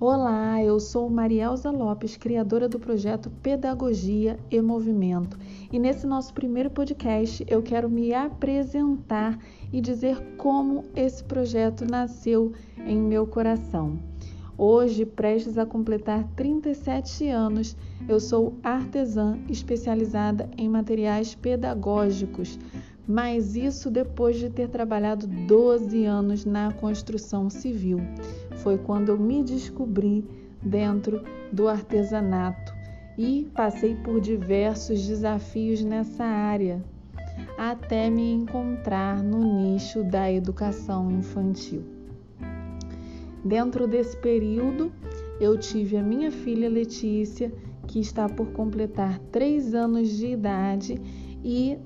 Olá, eu sou Marielza Lopes, criadora do projeto Pedagogia e Movimento. E nesse nosso primeiro podcast eu quero me apresentar e dizer como esse projeto nasceu em meu coração. Hoje, prestes a completar 37 anos, eu sou artesã especializada em materiais pedagógicos, mas isso depois de ter trabalhado 12 anos na construção civil. Foi quando eu me descobri dentro do artesanato e passei por diversos desafios nessa área, até me encontrar no nicho da educação infantil. Dentro desse período, eu tive a minha filha Letícia, que está por completar três anos de idade e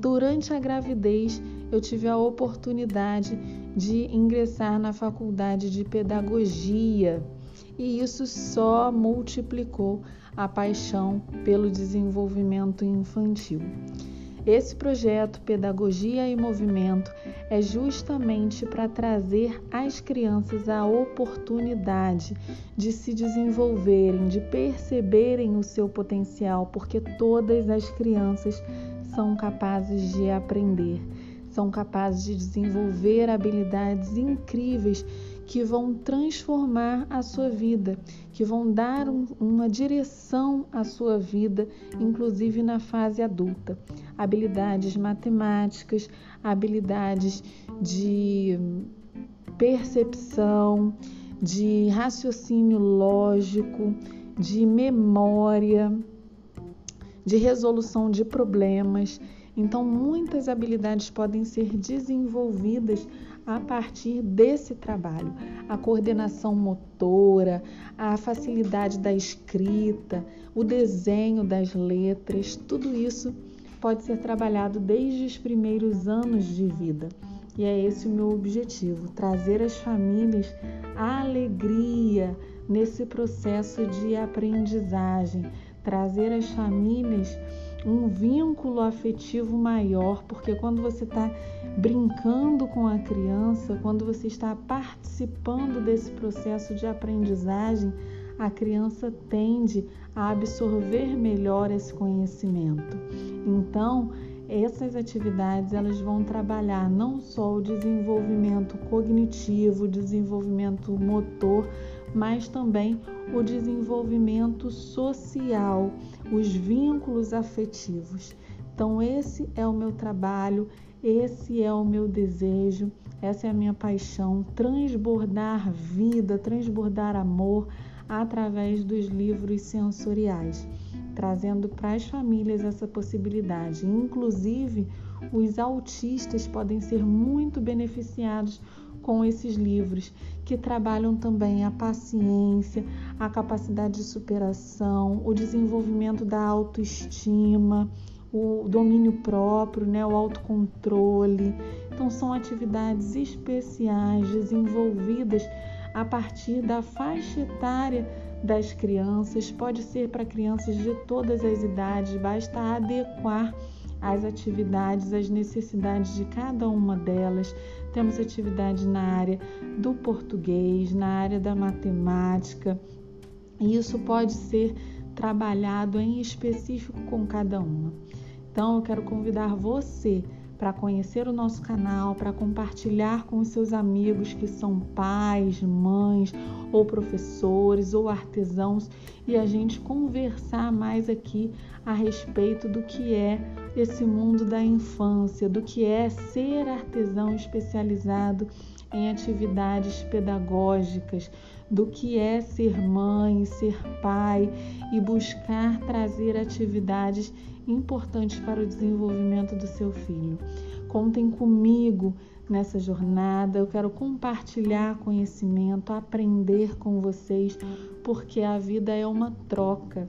durante a gravidez eu tive a oportunidade de ingressar na faculdade de pedagogia e isso só multiplicou a paixão pelo desenvolvimento infantil. Esse projeto Pedagogia e Movimento é justamente para trazer às crianças a oportunidade de se desenvolverem, de perceberem o seu potencial, porque todas as crianças são capazes de aprender, são capazes de desenvolver habilidades incríveis que vão transformar a sua vida, que vão dar um, uma direção à sua vida, inclusive na fase adulta. Habilidades matemáticas, habilidades de percepção, de raciocínio lógico, de memória, de resolução de problemas. Então, muitas habilidades podem ser desenvolvidas a partir desse trabalho. A coordenação motora, a facilidade da escrita, o desenho das letras, tudo isso pode ser trabalhado desde os primeiros anos de vida. E é esse o meu objetivo: trazer às famílias a alegria nesse processo de aprendizagem, trazer às famílias um vínculo afetivo maior, porque quando você está brincando com a criança, quando você está participando desse processo de aprendizagem, a criança tende a absorver melhor esse conhecimento. Então, essas atividades elas vão trabalhar não só o desenvolvimento cognitivo, o desenvolvimento motor, mas também o desenvolvimento social, os vínculos afetivos. Então, esse é o meu trabalho, esse é o meu desejo, essa é a minha paixão transbordar vida, transbordar amor através dos livros sensoriais, trazendo para as famílias essa possibilidade. Inclusive, os autistas podem ser muito beneficiados com esses livros, que trabalham também a paciência, a capacidade de superação, o desenvolvimento da autoestima, o domínio próprio, né, o autocontrole. Então, são atividades especiais desenvolvidas a partir da faixa etária das crianças, pode ser para crianças de todas as idades, basta adequar as atividades, as necessidades de cada uma delas. Temos atividade na área do português, na área da matemática, e isso pode ser trabalhado em específico com cada uma. Então, eu quero convidar você para conhecer o nosso canal, para compartilhar com os seus amigos que são pais, mães, ou professores, ou artesãos, e a gente conversar mais aqui a respeito do que é esse mundo da infância, do que é ser artesão especializado em atividades pedagógicas, do que é ser mãe, ser pai e buscar trazer atividades importantes para o desenvolvimento do seu filho. Contem comigo nessa jornada. Eu quero compartilhar conhecimento, aprender com vocês, porque a vida é uma troca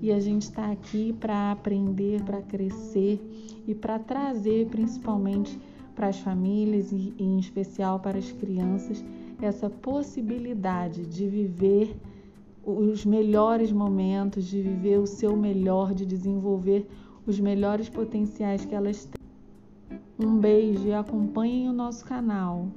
e a gente está aqui para aprender, para crescer e para trazer principalmente para as famílias e em especial para as crianças essa possibilidade de viver os melhores momentos, de viver o seu melhor, de desenvolver os melhores potenciais que elas têm. Um beijo e acompanhem o nosso canal.